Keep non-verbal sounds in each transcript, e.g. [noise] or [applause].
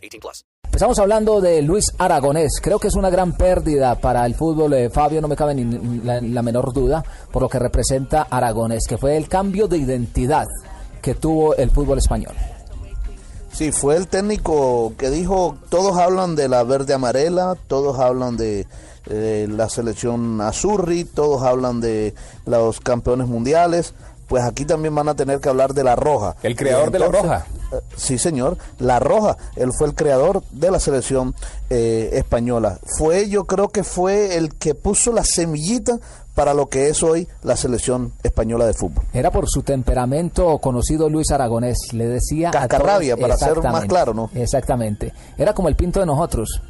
18 plus. Empezamos hablando de Luis Aragonés. Creo que es una gran pérdida para el fútbol. Eh, Fabio, no me cabe ni la, la menor duda por lo que representa Aragonés, que fue el cambio de identidad que tuvo el fútbol español. Sí, fue el técnico que dijo, todos hablan de la verde amarela, todos hablan de eh, la selección Azurri, todos hablan de los campeones mundiales, pues aquí también van a tener que hablar de la roja. El creador de la roja. Eh, sí, señor, la roja. Él fue el creador de la selección eh, española. Fue, yo creo que fue el que puso la semillita para lo que es hoy la selección española de fútbol. Era por su temperamento conocido Luis Aragonés, le decía Cascarrabia, para ser más claro, ¿no? Exactamente. Era como el pinto de nosotros.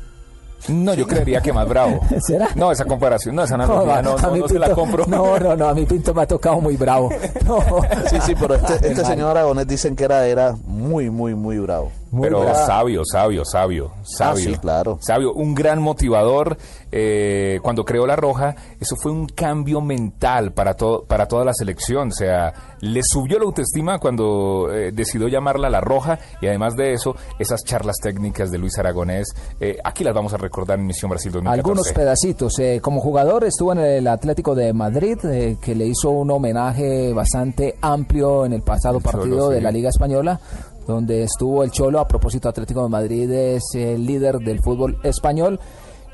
No, yo creería que más bravo. [laughs] ¿Será? No, esa comparación, no, esa analogía, no, no, no, no se la compro. No, no, no, a mi Pinto me ha tocado muy bravo. [laughs] No. Sí, sí, pero este, [laughs] este señor Aragonés dicen que era, era muy, muy, muy bravo. Muy Pero sabio, sabio, sabio, sabio. sí, claro. Sabio, un gran motivador. eh, cuando creó La Roja, eso fue un cambio mental para, todo, para toda la selección. O sea, le subió la autoestima cuando eh, decidió llamarla La Roja. Y además de eso, esas charlas técnicas de Luis Aragonés, eh, aquí las vamos a recordar en Misión Brasil 2014. Algunos pedacitos. Eh, como jugador estuvo en el Atlético de Madrid, eh, que le hizo un homenaje bastante amplio en el pasado partido de la Liga Española, donde estuvo el Cholo. A propósito, Atlético de Madrid es el líder del fútbol español.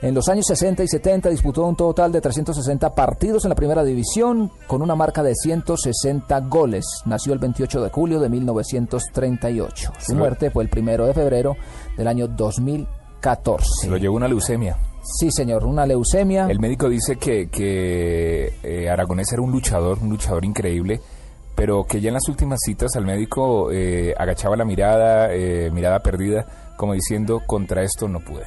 En los años 60 y 70 disputó un total de 360 partidos en la primera división con una marca de 160 goles. Nació el 28 de julio de 1938. Su Sí. muerte fue el primero de febrero del año 2014. Se lo llevó una leucemia. Sí, señor, una leucemia. El médico dice que, que eh, Aragonés era un luchador, un luchador increíble, pero que ya en las últimas citas al médico eh, agachaba la mirada, eh, mirada perdida, como diciendo, contra esto no pude.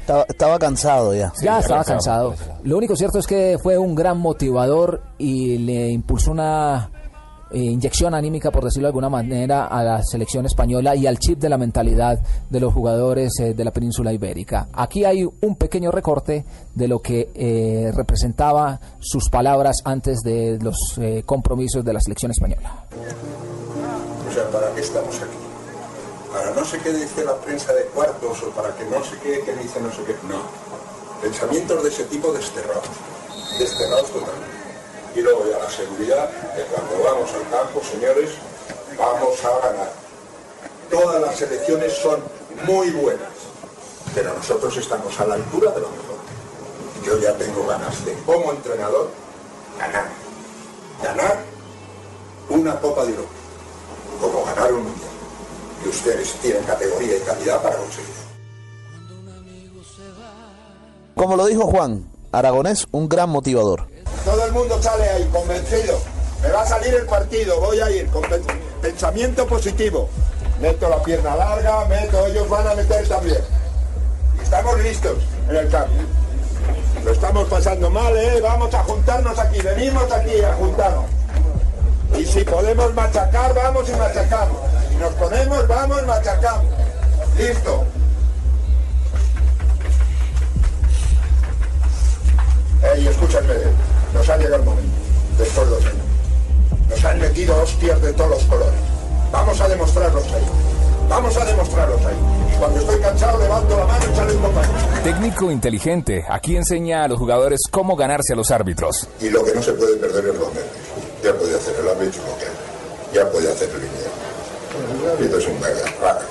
Estaba, estaba cansado ya. Sí, ya ya estaba cansado, cansado. Lo único cierto es que fue un gran motivador y le impulsó una inyección anímica, por decirlo de alguna manera, a la selección española y al chip de la mentalidad de los jugadores eh, de la península ibérica. Aquí hay un pequeño recorte de lo que eh, representaba sus palabras antes de los eh, compromisos de la selección española. O sea, ¿para qué estamos aquí? Para no sé qué dice la prensa de cuartos o para que no sé qué, qué dice no sé qué. No. Pensamientos de ese tipo desterrados. Desterrados totalmente. Y luego ya la seguridad, que cuando vamos al campo, señores, vamos a ganar. Todas las elecciones son muy buenas, pero nosotros estamos a la altura de lo mejor. Yo ya tengo ganas de, como entrenador, ganar. Ganar una Copa de Europa, como ganar un Mundial. Y ustedes tienen categoría y calidad para conseguirlo. Como lo dijo Juan, Aragonés, un gran motivador. Todo el mundo sale ahí convencido. Me va a salir el partido, voy a ir con pen- pensamiento positivo. Meto la pierna larga, meto, ellos van a meter también. Y estamos listos en el campo. Lo estamos pasando mal, ¿eh? Vamos a juntarnos aquí, venimos aquí a juntarnos. Y si podemos machacar, vamos y machacamos. Si nos ponemos, vamos, machacamos. Listo. Ey, escúchame, nos ha llegado el momento, después de dos años. Nos han metido hostias de todos los colores. Vamos a demostrarlos ahí. Vamos a demostrarlos ahí. Y cuando estoy cansado, levanto la mano y sale un compañero. Técnico inteligente, aquí enseña a los jugadores cómo ganarse a los árbitros. Y lo que no se puede perder es los nervios. Ya puede hacer el árbitro lo que. Ya puede hacer el línea. El árbitro es un mega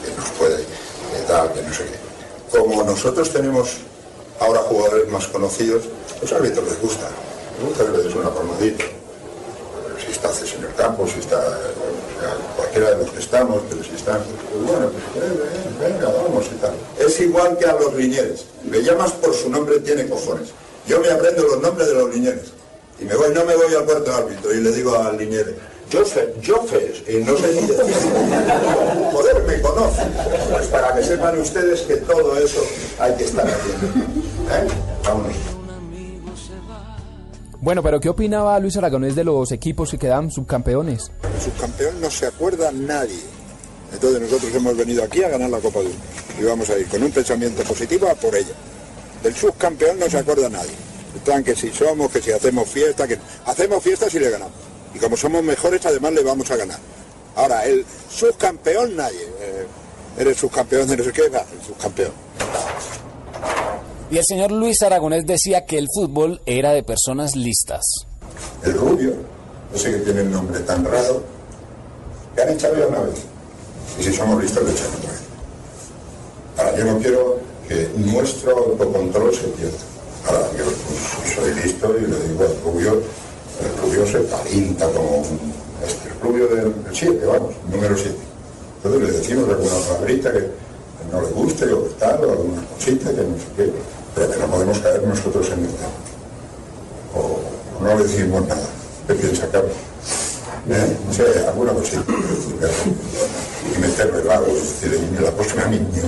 que nos puede, que tal, que no sé qué. Como nosotros tenemos ahora jugadores más conocidos, los árbitros les gusta. Gusta que les des una palmadita. Si está Cés en el campo, si está o sea, cualquiera de los que estamos, pero si están, pues bueno, pues eh, eh, venga, vamos y tal. Es igual que a los liñeres. Le llamas por su nombre, tiene cojones. Yo me aprendo los nombres de los liñeres. Y me voy, no me voy al cuarto árbitro y le digo al liñere, Joseph, Joseph, y no sé ni. Joder, me conoce. Pues para que sepan ustedes que todo eso hay que estar haciendo. ¿Eh? Vámonos. Bueno, pero ¿qué opinaba Luis Aragonés de los equipos que quedan subcampeones? Subcampeón no se acuerda nadie. Entonces nosotros hemos venido aquí a ganar la Copa del Mundo. Y vamos a ir con un pensamiento positivo a por ella. Del subcampeón no se acuerda nadie. Están que si somos, que si hacemos fiesta, que hacemos fiesta si le ganamos. Y como somos mejores, además le vamos a ganar. Ahora, el subcampeón nadie. Eh, eres subcampeón de no sé qué, va, el subcampeón. Y el señor Luis Aragonés decía que el fútbol era de personas listas. El rubio, no sé que tiene el nombre tan raro, echado ya una vez. Y si somos listos, le echan otra vez. Ahora, yo no quiero que nuestro autocontrol se pierda. Ahora, yo soy listo y le digo al rubio, el rubio se palienta como un, este, el rubio del 7, vamos, número 7. Entonces le decimos alguna palabrita que no le guste o tal, o alguna cosita que no sé qué, pero que no podemos caer nosotros en el tema. O no le decimos nada. ¿Qué piensa, Carlos? ¿Eh? No sé, alguna cosita. Y meterlo el lado, es decir, y la próxima niña.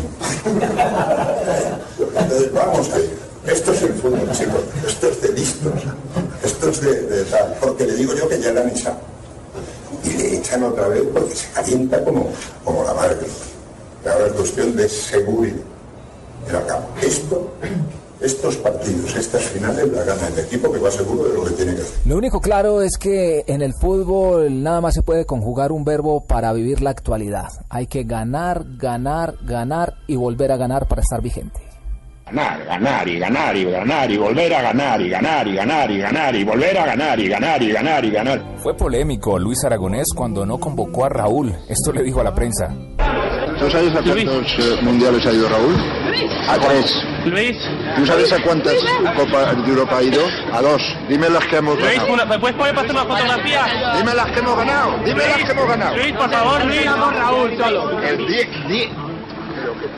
Entonces, vamos a ir. Esto es el fútbol, chicos. Esto es de listos. Esto es de, tal. Porque le digo yo que ya han echado. Y le echan otra vez porque se calienta como, como la madre. Y ahora es cuestión de seguridad. Mira acá, esto, estos partidos, estas finales la gana el equipo que va seguro de lo que tiene que hacer. Lo único claro es que en el fútbol nada más se puede conjugar un verbo para vivir la actualidad. Hay que ganar, ganar, ganar y volver a ganar para estar vigente. Ganar, ganar y ganar y ganar y volver a ganar y ganar y ganar y ganar y volver a ganar y ganar y ganar y ganar. Fue polémico Luis Aragonés cuando no convocó a Raúl. Esto le dijo a la prensa. ¿Tú sabes a cuántos eh, mundiales ha ido Raúl? A tres. Luis. ¿Tú sabes a cuántas Copas de Europa ha ido? A dos. Dime las que hemos Luis, ganado. una- ¿me puedes poner para hacer una fotografía? Dime las que hemos ganado. Dime las que hemos ganado. Luis, por favor, Luis. Raúl, solo. El die- die-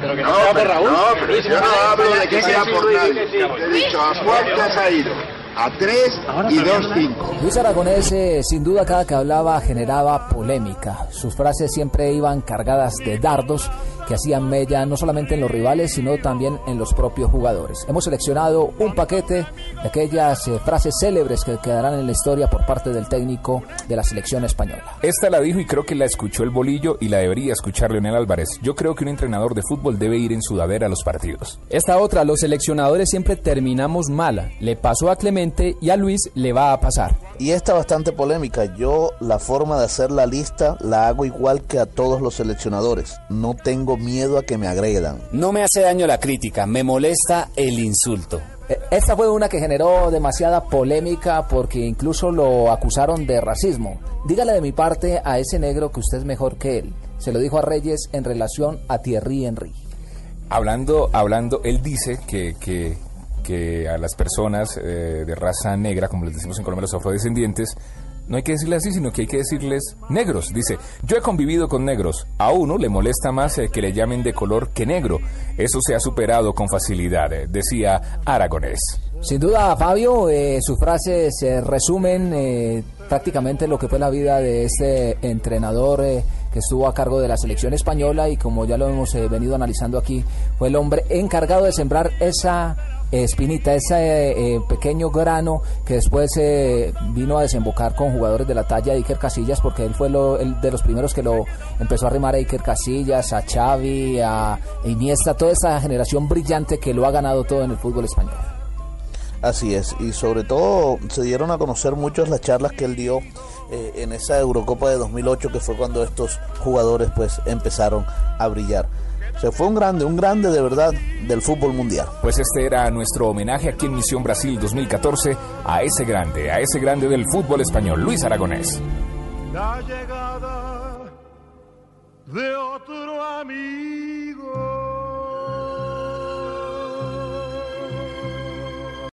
Pero que No, pero, no, pero yo no hablo de que sea por nadie. Te he dicho, ¿a cuántas ha ido? A tres y dos cinco. Luis Aragonés, eh, sin duda, cada que hablaba generaba polémica. Sus frases siempre iban cargadas de dardos que hacían mella no solamente en los rivales, sino también en los propios jugadores. Hemos seleccionado un paquete de aquellas eh, frases célebres que quedarán en la historia por parte del técnico de la selección española. Esta la dijo y creo que la escuchó el bolillo y la debería escuchar Leonel Álvarez. Yo creo que un entrenador de fútbol debe ir en sudadera a los partidos. Esta otra, los seleccionadores siempre terminamos mala. Le pasó a Clemente y a Luis le va a pasar. Y esta bastante polémica. Yo la forma de hacer la lista la hago igual que a todos los seleccionadores. No tengo miedo a que me agredan. No me hace daño la crítica, me molesta el insulto. Eh, Esta fue una que generó demasiada polémica porque incluso lo acusaron de racismo. Dígale de mi parte a ese negro que usted es mejor que él. Se lo dijo a Reyes en relación a Thierry Henry. Hablando, hablando, él dice que, que, que a las personas eh, de raza negra, como les decimos en Colombia, los afrodescendientes, no hay que decirles así, sino que hay que decirles negros. Dice, yo he convivido con negros. A uno le molesta más que le llamen de color que negro. Eso se ha superado con facilidad, eh, decía Aragonés. Sin duda, Fabio, eh, sus frases eh, resumen prácticamente lo que fue la vida de este entrenador que estuvo a cargo de la selección española y como ya lo hemos venido analizando aquí, fue el hombre encargado de sembrar esa espinita, ese eh, pequeño grano que después eh, vino a desembocar con jugadores de la talla de Iker Casillas, porque él fue el de los primeros que lo empezó a arrimar a Iker Casillas, a Xavi, a Iniesta, toda esa generación brillante que lo ha ganado todo en el fútbol español. Así es, y sobre todo se dieron a conocer muchas las charlas que él dio eh, en esa Eurocopa de 2008, que fue cuando estos jugadores pues empezaron a brillar. Fue un grande, un grande de verdad del fútbol mundial. Pues este era nuestro homenaje aquí en Misión Brasil 2014 a ese grande, a ese grande del fútbol español, Luis Aragonés. la llegada de otro amigo.